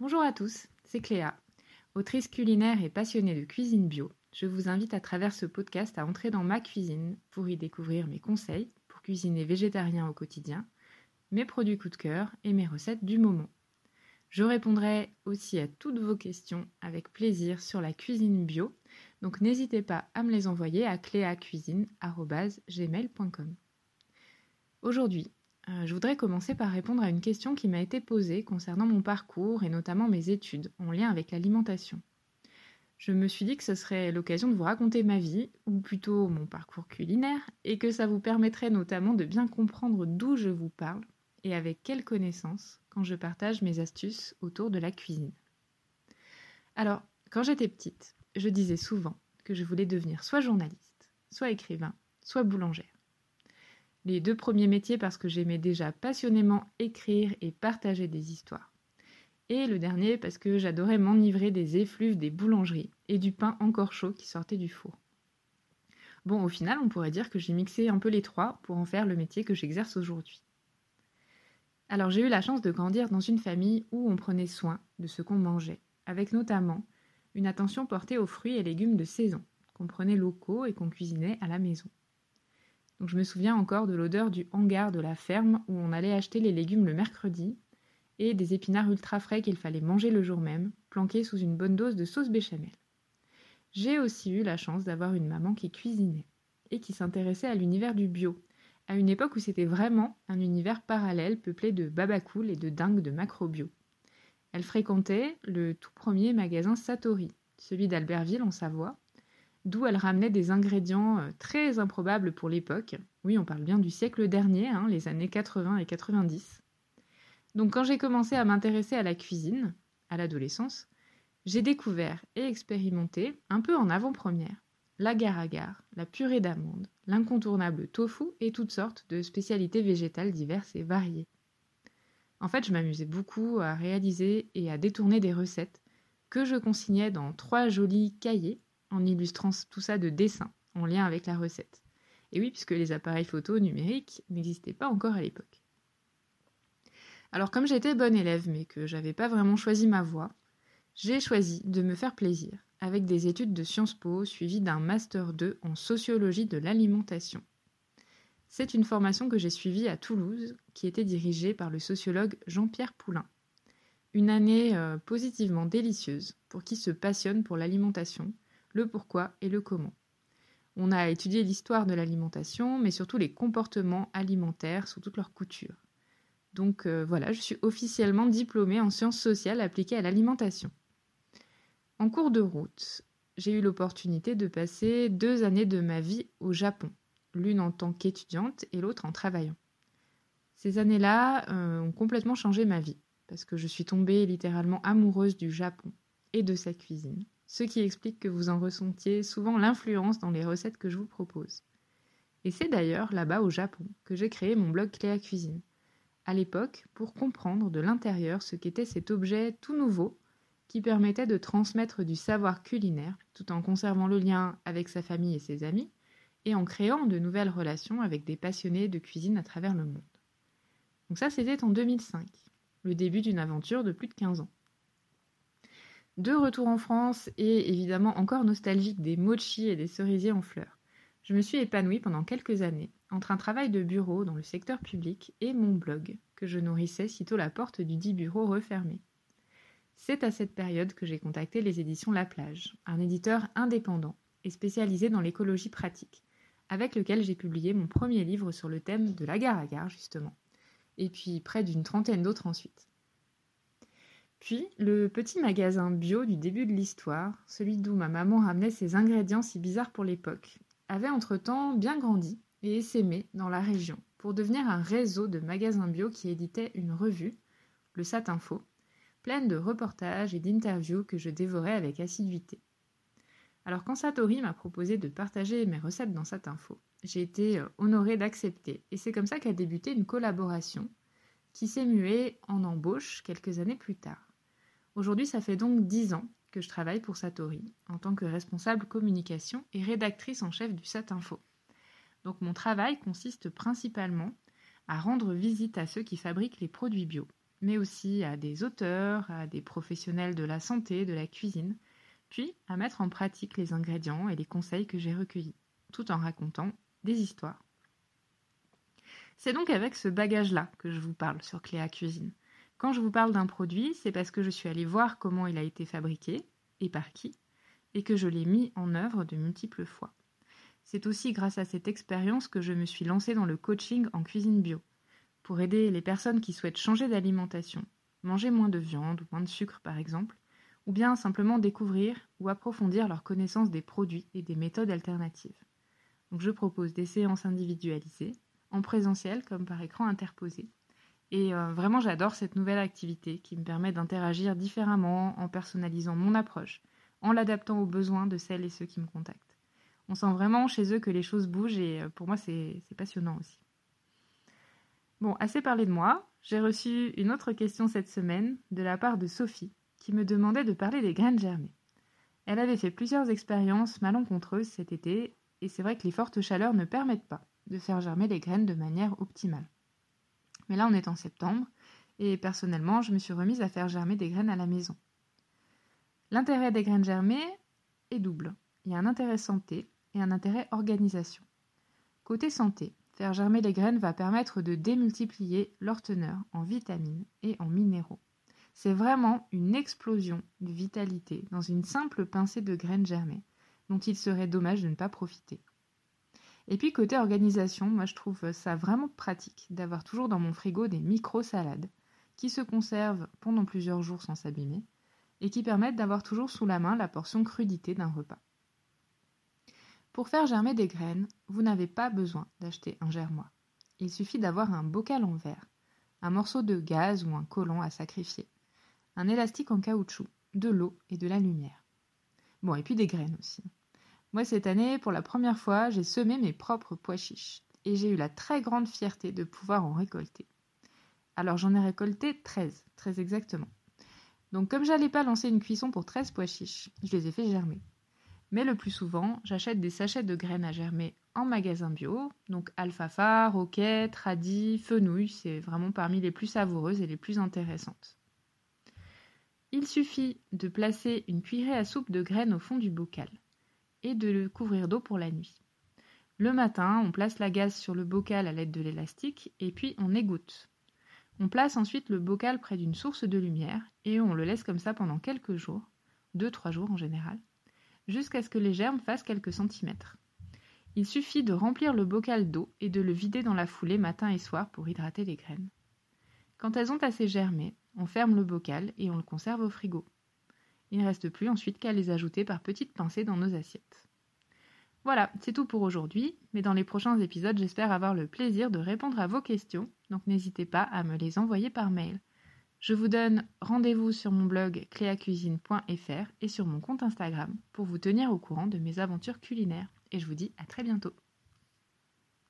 Bonjour à tous, c'est Cléa. Autrice culinaire et passionnée de cuisine bio, je vous invite à travers ce podcast à entrer dans ma cuisine pour y découvrir mes conseils pour cuisiner végétarien au quotidien, mes produits coup de cœur et mes recettes du moment. Je répondrai aussi à toutes vos questions avec plaisir sur la cuisine bio, donc n'hésitez pas à me les envoyer à cléacuisine.gmail.com. Aujourd'hui, je voudrais commencer par répondre à une question qui m'a été posée concernant mon parcours et notamment mes études en lien avec l'alimentation. Je me suis dit que ce serait l'occasion de vous raconter ma vie, ou plutôt mon parcours culinaire, et que ça vous permettrait notamment de bien comprendre d'où je vous parle et avec quelles connaissances quand je partage mes astuces autour de la cuisine. Alors, quand j'étais petite, je disais souvent que je voulais devenir soit journaliste, soit écrivain, soit boulangère. Les deux premiers métiers parce que j'aimais déjà passionnément écrire et partager des histoires. Et le dernier parce que j'adorais m'enivrer des effluves des boulangeries et du pain encore chaud qui sortait du four. Bon, au final, on pourrait dire que j'ai mixé un peu les trois pour en faire le métier que j'exerce aujourd'hui. Alors j'ai eu la chance de grandir dans une famille où on prenait soin de ce qu'on mangeait, avec notamment une attention portée aux fruits et légumes de saison, qu'on prenait locaux et qu'on cuisinait à la maison. Donc je me souviens encore de l'odeur du hangar de la ferme où on allait acheter les légumes le mercredi et des épinards ultra frais qu'il fallait manger le jour même, planqués sous une bonne dose de sauce béchamel. J'ai aussi eu la chance d'avoir une maman qui cuisinait et qui s'intéressait à l'univers du bio, à une époque où c'était vraiment un univers parallèle peuplé de babacool et de dingues de macrobio. Elle fréquentait le tout premier magasin Satori, celui d'Albertville en Savoie, d'où elle ramenait des ingrédients euh, très improbables pour l'époque. Oui, on parle bien du siècle dernier, hein, les années 80 et 90. Donc quand j'ai commencé à m'intéresser à la cuisine, à l'adolescence, j'ai découvert et expérimenté, un peu en avant-première, l'agar-agar, la purée d'amande, l'incontournable tofu et toutes sortes de spécialités végétales diverses et variées. En fait, je m'amusais beaucoup à réaliser et à détourner des recettes que je consignais dans trois jolis cahiers en illustrant tout ça de dessins en lien avec la recette. Et oui, puisque les appareils photo numériques n'existaient pas encore à l'époque. Alors comme j'étais bonne élève mais que j'avais pas vraiment choisi ma voie, j'ai choisi de me faire plaisir avec des études de Sciences Po suivies d'un master 2 en sociologie de l'alimentation. C'est une formation que j'ai suivie à Toulouse qui était dirigée par le sociologue Jean-Pierre Poulain. Une année euh, positivement délicieuse pour qui se passionne pour l'alimentation le pourquoi et le comment. On a étudié l'histoire de l'alimentation, mais surtout les comportements alimentaires sous toutes leurs coutures. Donc euh, voilà, je suis officiellement diplômée en sciences sociales appliquées à l'alimentation. En cours de route, j'ai eu l'opportunité de passer deux années de ma vie au Japon, l'une en tant qu'étudiante et l'autre en travaillant. Ces années-là euh, ont complètement changé ma vie, parce que je suis tombée littéralement amoureuse du Japon et de sa cuisine ce qui explique que vous en ressentiez souvent l'influence dans les recettes que je vous propose. Et c'est d'ailleurs là-bas au Japon que j'ai créé mon blog Cléa Cuisine. À l'époque, pour comprendre de l'intérieur ce qu'était cet objet tout nouveau qui permettait de transmettre du savoir culinaire tout en conservant le lien avec sa famille et ses amis et en créant de nouvelles relations avec des passionnés de cuisine à travers le monde. Donc ça c'était en 2005, le début d'une aventure de plus de 15 ans. De retour en France et évidemment encore nostalgique des mochis et des cerisiers en fleurs, je me suis épanouie pendant quelques années entre un travail de bureau dans le secteur public et mon blog, que je nourrissais sitôt la porte du dit bureau refermée. C'est à cette période que j'ai contacté les éditions La Plage, un éditeur indépendant et spécialisé dans l'écologie pratique, avec lequel j'ai publié mon premier livre sur le thème de l'agar-agar justement, et puis près d'une trentaine d'autres ensuite. Puis, le petit magasin bio du début de l'histoire, celui d'où ma maman ramenait ses ingrédients si bizarres pour l'époque, avait entre-temps bien grandi et essaimé dans la région pour devenir un réseau de magasins bio qui éditait une revue, le Satinfo, pleine de reportages et d'interviews que je dévorais avec assiduité. Alors quand Satori m'a proposé de partager mes recettes dans Satinfo, j'ai été euh, honorée d'accepter et c'est comme ça qu'a débuté une collaboration qui s'est muée en embauche quelques années plus tard. Aujourd'hui, ça fait donc dix ans que je travaille pour Satori en tant que responsable communication et rédactrice en chef du Satinfo. Donc mon travail consiste principalement à rendre visite à ceux qui fabriquent les produits bio, mais aussi à des auteurs, à des professionnels de la santé, de la cuisine, puis à mettre en pratique les ingrédients et les conseils que j'ai recueillis, tout en racontant des histoires. C'est donc avec ce bagage-là que je vous parle sur Cléa Cuisine. Quand je vous parle d'un produit, c'est parce que je suis allée voir comment il a été fabriqué et par qui, et que je l'ai mis en œuvre de multiples fois. C'est aussi grâce à cette expérience que je me suis lancée dans le coaching en cuisine bio, pour aider les personnes qui souhaitent changer d'alimentation, manger moins de viande ou moins de sucre par exemple, ou bien simplement découvrir ou approfondir leur connaissance des produits et des méthodes alternatives. Donc je propose des séances individualisées, en présentiel comme par écran interposé. Et euh, vraiment j'adore cette nouvelle activité qui me permet d'interagir différemment en personnalisant mon approche, en l'adaptant aux besoins de celles et ceux qui me contactent. On sent vraiment chez eux que les choses bougent et euh, pour moi c'est passionnant aussi. Bon, assez parlé de moi, j'ai reçu une autre question cette semaine de la part de Sophie qui me demandait de parler des graines germées. Elle avait fait plusieurs expériences malencontreuses cet été et c'est vrai que les fortes chaleurs ne permettent pas de faire germer les graines de manière optimale. Mais là on est en septembre et personnellement je me suis remise à faire germer des graines à la maison. L'intérêt des graines germées est double. Il y a un intérêt santé et un intérêt organisation. Côté santé, faire germer les graines va permettre de démultiplier leur teneur en vitamines et en minéraux. C'est vraiment une explosion de vitalité dans une simple pincée de graines germées, dont il serait dommage de ne pas profiter. Et puis côté organisation, moi je trouve ça vraiment pratique d'avoir toujours dans mon frigo des micro-salades qui se conservent pendant plusieurs jours sans s'abîmer et qui permettent d'avoir toujours sous la main la portion crudité d'un repas. Pour faire germer des graines, vous n'avez pas besoin d'acheter un germois. Il suffit d'avoir un bocal en verre, un morceau de gaz ou un collant à sacrifier, un élastique en caoutchouc, de l'eau et de la lumière. Bon, et puis des graines aussi. Moi, cette année, pour la première fois, j'ai semé mes propres pois chiches et j'ai eu la très grande fierté de pouvoir en récolter. Alors j'en ai récolté 13, très exactement. Donc comme j'allais pas lancer une cuisson pour 13 pois chiches, je les ai fait germer. Mais le plus souvent, j'achète des sachets de graines à germer en magasin bio, donc alfalfa, roquette, radis, fenouil, c'est vraiment parmi les plus savoureuses et les plus intéressantes. Il suffit de placer une cuillerée à soupe de graines au fond du bocal et de le couvrir d'eau pour la nuit. Le matin, on place la gaze sur le bocal à l'aide de l'élastique et puis on égoutte. On place ensuite le bocal près d'une source de lumière et on le laisse comme ça pendant quelques jours, 2-3 jours en général jusqu'à ce que les germes fassent quelques centimètres. Il suffit de remplir le bocal d'eau et de le vider dans la foulée matin et soir pour hydrater les graines. Quand elles ont assez germé, on ferme le bocal et on le conserve au frigo. Il ne reste plus ensuite qu'à les ajouter par petites pincées dans nos assiettes. Voilà, c'est tout pour aujourd'hui, mais dans les prochains épisodes, j'espère avoir le plaisir de répondre à vos questions, donc n'hésitez pas à me les envoyer par mail. Je vous donne rendez-vous sur mon blog cléacuisine.fr et sur mon compte Instagram pour vous tenir au courant de mes aventures culinaires. Et je vous dis à très bientôt.